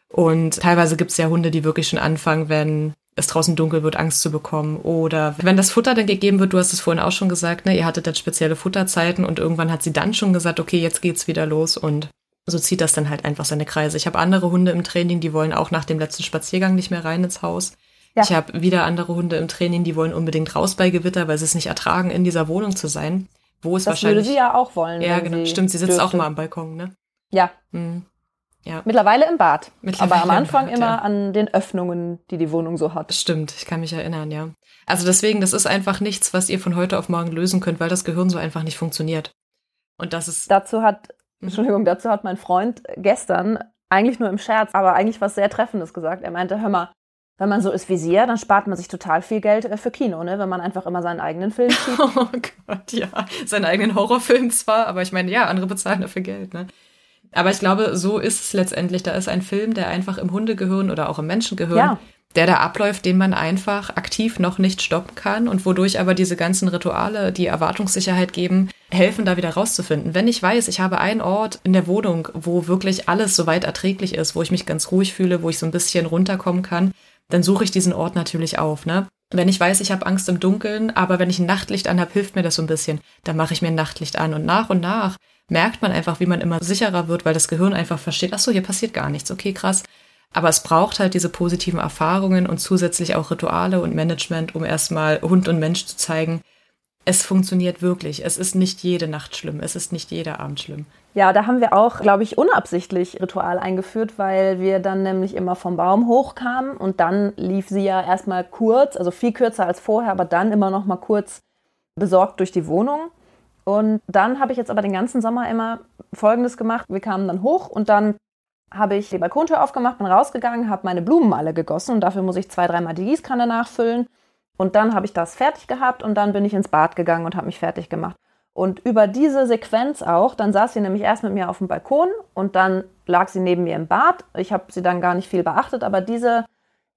Und teilweise gibt es ja Hunde, die wirklich schon anfangen, wenn es draußen dunkel wird, Angst zu bekommen. Oder wenn das Futter dann gegeben wird, du hast es vorhin auch schon gesagt, ne, ihr hattet dann spezielle Futterzeiten und irgendwann hat sie dann schon gesagt, okay, jetzt geht's wieder los und so zieht das dann halt einfach seine Kreise. Ich habe andere Hunde im Training, die wollen auch nach dem letzten Spaziergang nicht mehr rein ins Haus. Ja. Ich habe wieder andere Hunde im Training, die wollen unbedingt raus bei Gewitter, weil sie es nicht ertragen, in dieser Wohnung zu sein. Wo es
das
wahrscheinlich.
würde sie ja auch wollen.
Ja, genau. Sie Stimmt, sie sitzt dürfte. auch mal am Balkon, ne?
Ja. Mhm. Ja. Mittlerweile im Bad. Mittlerweile aber am Anfang Bad, immer ja. an den Öffnungen, die die Wohnung so hat.
Stimmt, ich kann mich erinnern, ja. Also deswegen, das ist einfach nichts, was ihr von heute auf morgen lösen könnt, weil das Gehirn so einfach nicht funktioniert. Und das ist.
Dazu hat. Entschuldigung, dazu hat mein Freund gestern eigentlich nur im Scherz, aber eigentlich was sehr Treffendes gesagt. Er meinte, hör mal, wenn man so ist wie Sie, dann spart man sich total viel Geld äh, für Kino, ne? wenn man einfach immer seinen eigenen Film zieht.
Oh Gott, ja. Seinen eigenen Horrorfilm zwar, aber ich meine, ja, andere bezahlen dafür Geld. Ne? Aber ich glaube, so ist es letztendlich. Da ist ein Film, der einfach im Hundegehirn oder auch im Menschengehirn, ja. Der da abläuft, den man einfach aktiv noch nicht stoppen kann und wodurch aber diese ganzen Rituale, die Erwartungssicherheit geben, helfen, da wieder rauszufinden. Wenn ich weiß, ich habe einen Ort in der Wohnung, wo wirklich alles soweit erträglich ist, wo ich mich ganz ruhig fühle, wo ich so ein bisschen runterkommen kann, dann suche ich diesen Ort natürlich auf. Ne? Wenn ich weiß, ich habe Angst im Dunkeln, aber wenn ich ein Nachtlicht anhab, hilft mir das so ein bisschen, dann mache ich mir ein Nachtlicht an und nach und nach merkt man einfach, wie man immer sicherer wird, weil das Gehirn einfach versteht, ach so, hier passiert gar nichts, okay, krass. Aber es braucht halt diese positiven Erfahrungen und zusätzlich auch Rituale und Management, um erstmal Hund und Mensch zu zeigen, es funktioniert wirklich. Es ist nicht jede Nacht schlimm. Es ist nicht jeder Abend schlimm.
Ja, da haben wir auch, glaube ich, unabsichtlich Ritual eingeführt, weil wir dann nämlich immer vom Baum hochkamen und dann lief sie ja erstmal kurz, also viel kürzer als vorher, aber dann immer noch mal kurz besorgt durch die Wohnung. Und dann habe ich jetzt aber den ganzen Sommer immer Folgendes gemacht. Wir kamen dann hoch und dann habe ich die Balkontür aufgemacht, bin rausgegangen, habe meine Blumen alle gegossen und dafür muss ich zwei, dreimal die Gießkanne nachfüllen. Und dann habe ich das fertig gehabt und dann bin ich ins Bad gegangen und habe mich fertig gemacht. Und über diese Sequenz auch, dann saß sie nämlich erst mit mir auf dem Balkon und dann lag sie neben mir im Bad. Ich habe sie dann gar nicht viel beachtet, aber diese,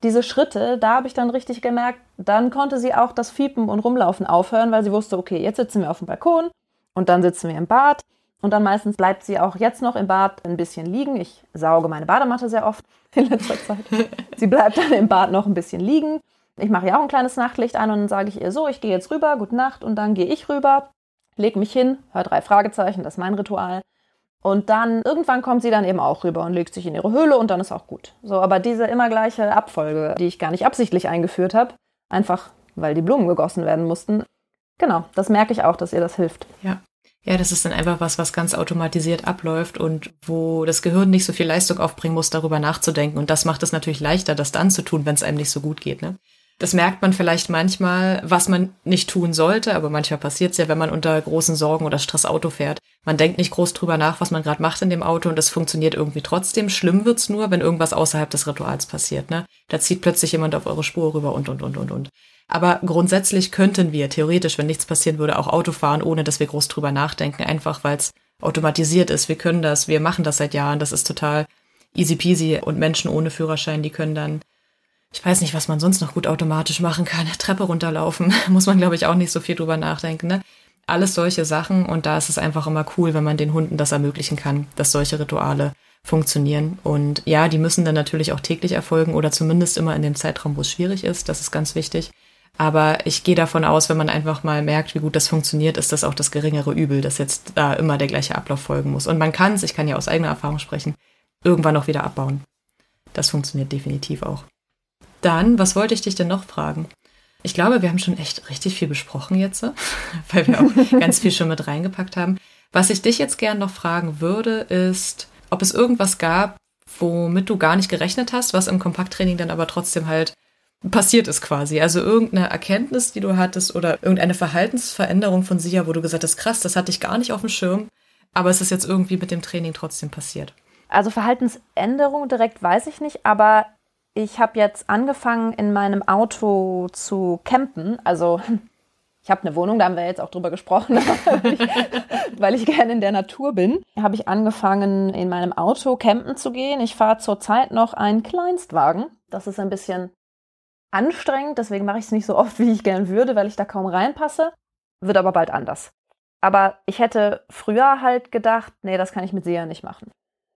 diese Schritte, da habe ich dann richtig gemerkt, dann konnte sie auch das Fiepen und Rumlaufen aufhören, weil sie wusste, okay, jetzt sitzen wir auf dem Balkon und dann sitzen wir im Bad. Und dann meistens bleibt sie auch jetzt noch im Bad ein bisschen liegen. Ich sauge meine Badematte sehr oft in letzter Zeit. sie bleibt dann im Bad noch ein bisschen liegen. Ich mache ja auch ein kleines Nachtlicht an und dann sage ich ihr so, ich gehe jetzt rüber, gute Nacht. Und dann gehe ich rüber, lege mich hin, höre drei Fragezeichen, das ist mein Ritual. Und dann irgendwann kommt sie dann eben auch rüber und legt sich in ihre Höhle und dann ist auch gut. So, aber diese immer gleiche Abfolge, die ich gar nicht absichtlich eingeführt habe, einfach weil die Blumen gegossen werden mussten, genau, das merke ich auch, dass ihr das hilft.
Ja. Ja, das ist dann einfach was, was ganz automatisiert abläuft und wo das Gehirn nicht so viel Leistung aufbringen muss, darüber nachzudenken. Und das macht es natürlich leichter, das dann zu tun, wenn es einem nicht so gut geht. Ne? Das merkt man vielleicht manchmal, was man nicht tun sollte, aber manchmal passiert es ja, wenn man unter großen Sorgen oder Stress Auto fährt. Man denkt nicht groß drüber nach, was man gerade macht in dem Auto und das funktioniert irgendwie trotzdem. Schlimm wird's nur, wenn irgendwas außerhalb des Rituals passiert. Ne? Da zieht plötzlich jemand auf eure Spur rüber und, und, und, und, und. Aber grundsätzlich könnten wir theoretisch, wenn nichts passieren würde, auch Auto fahren, ohne dass wir groß drüber nachdenken, einfach weil es automatisiert ist. Wir können das, wir machen das seit Jahren, das ist total easy peasy und Menschen ohne Führerschein, die können dann ich weiß nicht, was man sonst noch gut automatisch machen kann. Treppe runterlaufen, muss man, glaube ich, auch nicht so viel drüber nachdenken. Ne? Alles solche Sachen und da ist es einfach immer cool, wenn man den Hunden das ermöglichen kann, dass solche Rituale funktionieren. Und ja, die müssen dann natürlich auch täglich erfolgen oder zumindest immer in dem Zeitraum, wo es schwierig ist. Das ist ganz wichtig. Aber ich gehe davon aus, wenn man einfach mal merkt, wie gut das funktioniert, ist das auch das geringere Übel, dass jetzt da immer der gleiche Ablauf folgen muss. Und man kann es, ich kann ja aus eigener Erfahrung sprechen, irgendwann auch wieder abbauen. Das funktioniert definitiv auch. Dann, was wollte ich dich denn noch fragen? Ich glaube, wir haben schon echt richtig viel besprochen jetzt, weil wir auch ganz viel schon mit reingepackt haben. Was ich dich jetzt gern noch fragen würde, ist, ob es irgendwas gab, womit du gar nicht gerechnet hast, was im Kompakttraining dann aber trotzdem halt passiert ist quasi. Also irgendeine Erkenntnis, die du hattest oder irgendeine Verhaltensveränderung von Sia, wo du gesagt hast, krass, das hatte ich gar nicht auf dem Schirm, aber es ist jetzt irgendwie mit dem Training trotzdem passiert.
Also Verhaltensänderung direkt weiß ich nicht, aber ich habe jetzt angefangen, in meinem Auto zu campen. Also ich habe eine Wohnung, da haben wir jetzt auch drüber gesprochen, weil, ich, weil ich gerne in der Natur bin. Habe ich angefangen, in meinem Auto campen zu gehen. Ich fahre zurzeit noch einen Kleinstwagen. Das ist ein bisschen anstrengend, deswegen mache ich es nicht so oft, wie ich gern würde, weil ich da kaum reinpasse. Wird aber bald anders. Aber ich hätte früher halt gedacht, nee, das kann ich mit Sia nicht machen.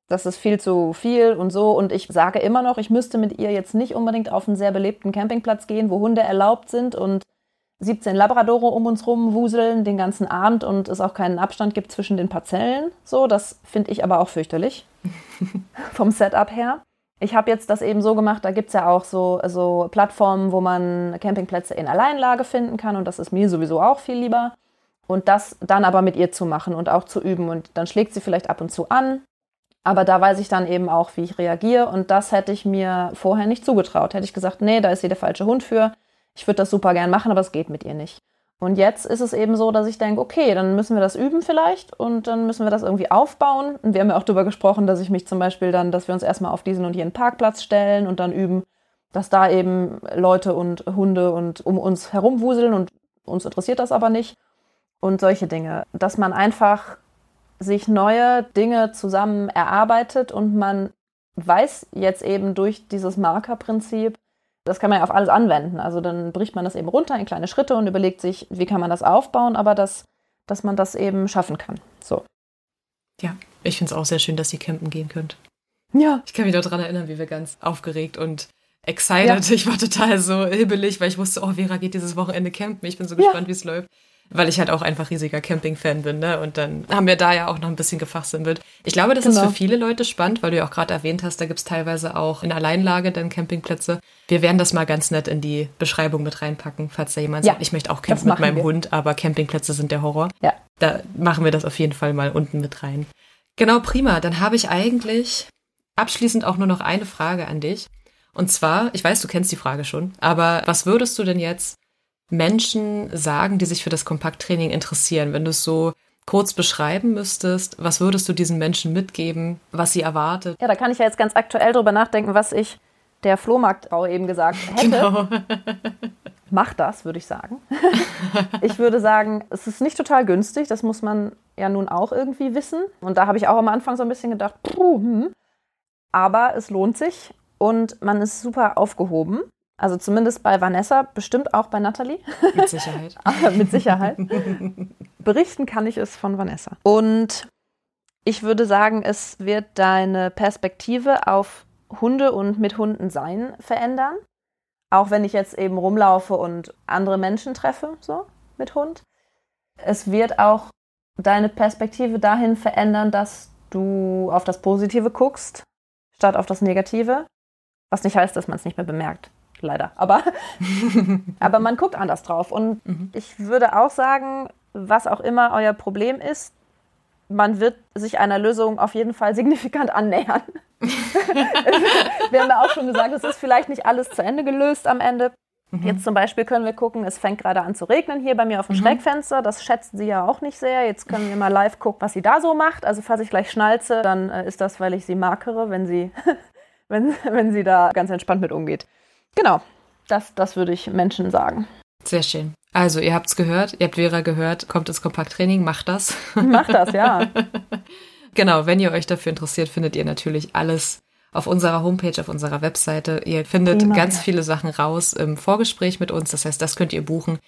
Das ist viel zu viel und so. Und ich sage immer noch, ich müsste mit ihr jetzt nicht unbedingt auf einen sehr belebten Campingplatz gehen, wo Hunde erlaubt sind und 17 Labradore um uns rum wuseln den ganzen Abend und es auch keinen Abstand gibt zwischen den Parzellen. So, das finde ich aber auch fürchterlich vom Setup her. Ich habe jetzt das eben so gemacht, da gibt es ja auch so, so Plattformen, wo man Campingplätze in Alleinlage finden kann und das ist mir sowieso auch viel lieber. Und das dann aber mit ihr zu machen und auch zu üben. Und dann schlägt sie vielleicht ab und zu an. Aber da weiß ich dann eben auch, wie ich reagiere. Und das hätte ich mir vorher nicht zugetraut. Hätte ich gesagt, nee, da ist sie der falsche Hund für. Ich würde das super gern machen, aber es geht mit ihr nicht. Und jetzt ist es eben so, dass ich denke, okay, dann müssen wir das üben vielleicht und dann müssen wir das irgendwie aufbauen. Und wir haben ja auch darüber gesprochen, dass ich mich zum Beispiel dann, dass wir uns erstmal auf diesen und jenen Parkplatz stellen und dann üben, dass da eben Leute und Hunde und um uns herumwuseln und uns interessiert das aber nicht. Und solche Dinge. Dass man einfach sich neue Dinge zusammen erarbeitet und man weiß jetzt eben durch dieses Markerprinzip, das kann man ja auf alles anwenden. Also dann bricht man das eben runter in kleine Schritte und überlegt sich, wie kann man das aufbauen, aber dass, dass man das eben schaffen kann. So.
Ja, ich finde es auch sehr schön, dass ihr campen gehen könnt.
Ja.
Ich kann mich noch daran erinnern, wie wir ganz aufgeregt und excited. Ja. Ich war total so hibbelig, weil ich wusste, oh, Vera geht dieses Wochenende campen. Ich bin so gespannt, ja. wie es läuft weil ich halt auch einfach riesiger Camping-Fan bin. Ne? Und dann haben wir da ja auch noch ein bisschen gefachsimpelt. Ich glaube, das genau. ist für viele Leute spannend, weil du ja auch gerade erwähnt hast, da gibt's teilweise auch in Alleinlage dann Campingplätze. Wir werden das mal ganz nett in die Beschreibung mit reinpacken, falls da jemand ja, sagt, ich möchte auch campen mit meinem wir. Hund, aber Campingplätze sind der Horror.
Ja.
Da machen wir das auf jeden Fall mal unten mit rein. Genau, prima. Dann habe ich eigentlich abschließend auch nur noch eine Frage an dich. Und zwar, ich weiß, du kennst die Frage schon, aber was würdest du denn jetzt Menschen sagen, die sich für das Kompakttraining interessieren? Wenn du es so kurz beschreiben müsstest, was würdest du diesen Menschen mitgeben, was sie erwartet?
Ja, da kann ich ja jetzt ganz aktuell drüber nachdenken, was ich der Flohmarktfrau eben gesagt hätte. Genau. Mach das, würde ich sagen. ich würde sagen, es ist nicht total günstig, das muss man ja nun auch irgendwie wissen. Und da habe ich auch am Anfang so ein bisschen gedacht, puh, hm. aber es lohnt sich und man ist super aufgehoben. Also zumindest bei Vanessa, bestimmt auch bei Nathalie.
Mit Sicherheit.
mit Sicherheit. Berichten kann ich es von Vanessa. Und ich würde sagen, es wird deine Perspektive auf Hunde und mit Hunden sein verändern. Auch wenn ich jetzt eben rumlaufe und andere Menschen treffe, so mit Hund. Es wird auch deine Perspektive dahin verändern, dass du auf das Positive guckst, statt auf das Negative. Was nicht heißt, dass man es nicht mehr bemerkt leider. Aber, aber man guckt anders drauf. Und mhm. ich würde auch sagen, was auch immer euer Problem ist, man wird sich einer Lösung auf jeden Fall signifikant annähern. wir haben ja auch schon gesagt, es ist vielleicht nicht alles zu Ende gelöst am Ende. Mhm. Jetzt zum Beispiel können wir gucken, es fängt gerade an zu regnen hier bei mir auf dem mhm. Schrägfenster. Das schätzt sie ja auch nicht sehr. Jetzt können wir mal live gucken, was sie da so macht. Also falls ich gleich schnalze, dann äh, ist das, weil ich sie markere, wenn sie, wenn, wenn sie da ganz entspannt mit umgeht. Genau, das, das würde ich Menschen sagen.
Sehr schön. Also, ihr habt es gehört, ihr habt Vera gehört, kommt ins Kompakttraining, macht das.
Macht das, ja.
genau, wenn ihr euch dafür interessiert, findet ihr natürlich alles auf unserer Homepage, auf unserer Webseite. Ihr findet Prima, ganz ja. viele Sachen raus im Vorgespräch mit uns. Das heißt, das könnt ihr buchen.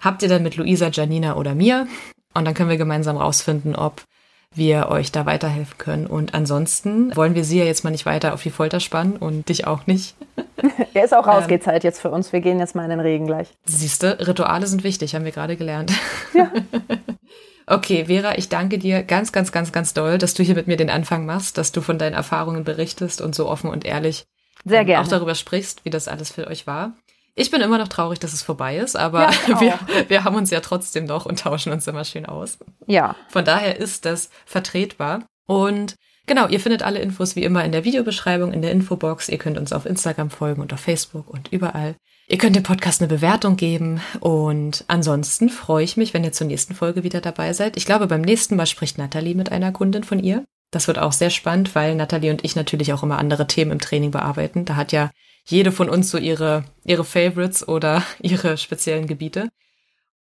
Habt ihr dann mit Luisa, Janina oder mir? Und dann können wir gemeinsam rausfinden, ob wir euch da weiterhelfen können. Und ansonsten wollen wir sie ja jetzt mal nicht weiter auf die Folter spannen und dich auch nicht.
Er ist auch raus, ähm, geht's halt jetzt für uns. Wir gehen jetzt mal in den Regen gleich.
Siehste, Rituale sind wichtig, haben wir gerade gelernt. Ja. Okay, Vera, ich danke dir ganz, ganz, ganz, ganz doll, dass du hier mit mir den Anfang machst, dass du von deinen Erfahrungen berichtest und so offen und ehrlich
Sehr gerne.
auch darüber sprichst, wie das alles für euch war. Ich bin immer noch traurig, dass es vorbei ist, aber ja, wir, wir haben uns ja trotzdem noch und tauschen uns immer schön aus.
Ja.
Von daher ist das vertretbar. Und genau, ihr findet alle Infos wie immer in der Videobeschreibung, in der Infobox. Ihr könnt uns auf Instagram folgen und auf Facebook und überall. Ihr könnt dem Podcast eine Bewertung geben und ansonsten freue ich mich, wenn ihr zur nächsten Folge wieder dabei seid. Ich glaube, beim nächsten Mal spricht Nathalie mit einer Kundin von ihr. Das wird auch sehr spannend, weil Nathalie und ich natürlich auch immer andere Themen im Training bearbeiten. Da hat ja jede von uns so ihre, ihre Favorites oder ihre speziellen Gebiete.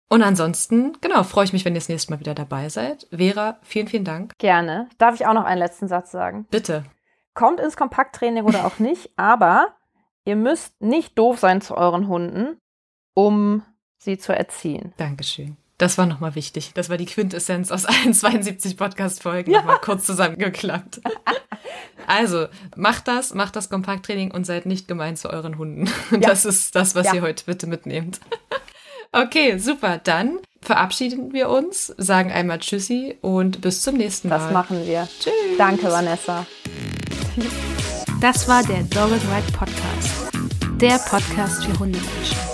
Und ansonsten, genau, freue ich mich, wenn ihr das nächste Mal wieder dabei seid. Vera, vielen, vielen Dank.
Gerne. Darf ich auch noch einen letzten Satz sagen?
Bitte.
Kommt ins Kompakttraining oder auch nicht, aber ihr müsst nicht doof sein zu euren Hunden, um sie zu erziehen.
Dankeschön. Das war nochmal wichtig. Das war die Quintessenz aus allen 72 Podcast-Folgen ja. nochmal kurz zusammengeklappt. also, macht das, macht das Kompakttraining und seid nicht gemein zu euren Hunden. Ja. Das ist das, was ja. ihr heute bitte mitnehmt. okay, super. Dann verabschieden wir uns, sagen einmal Tschüssi und bis zum nächsten Mal.
Das machen wir.
Tschüss.
Danke, Vanessa.
Das war der Dogged Ride Podcast. Der Podcast für Hundemenschen.